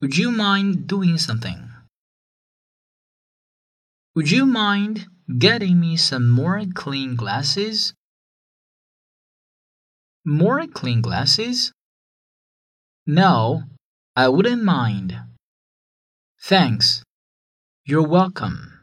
Would you mind doing something? Would you mind getting me some more clean glasses? More clean glasses? No, I wouldn't mind. Thanks. You're welcome.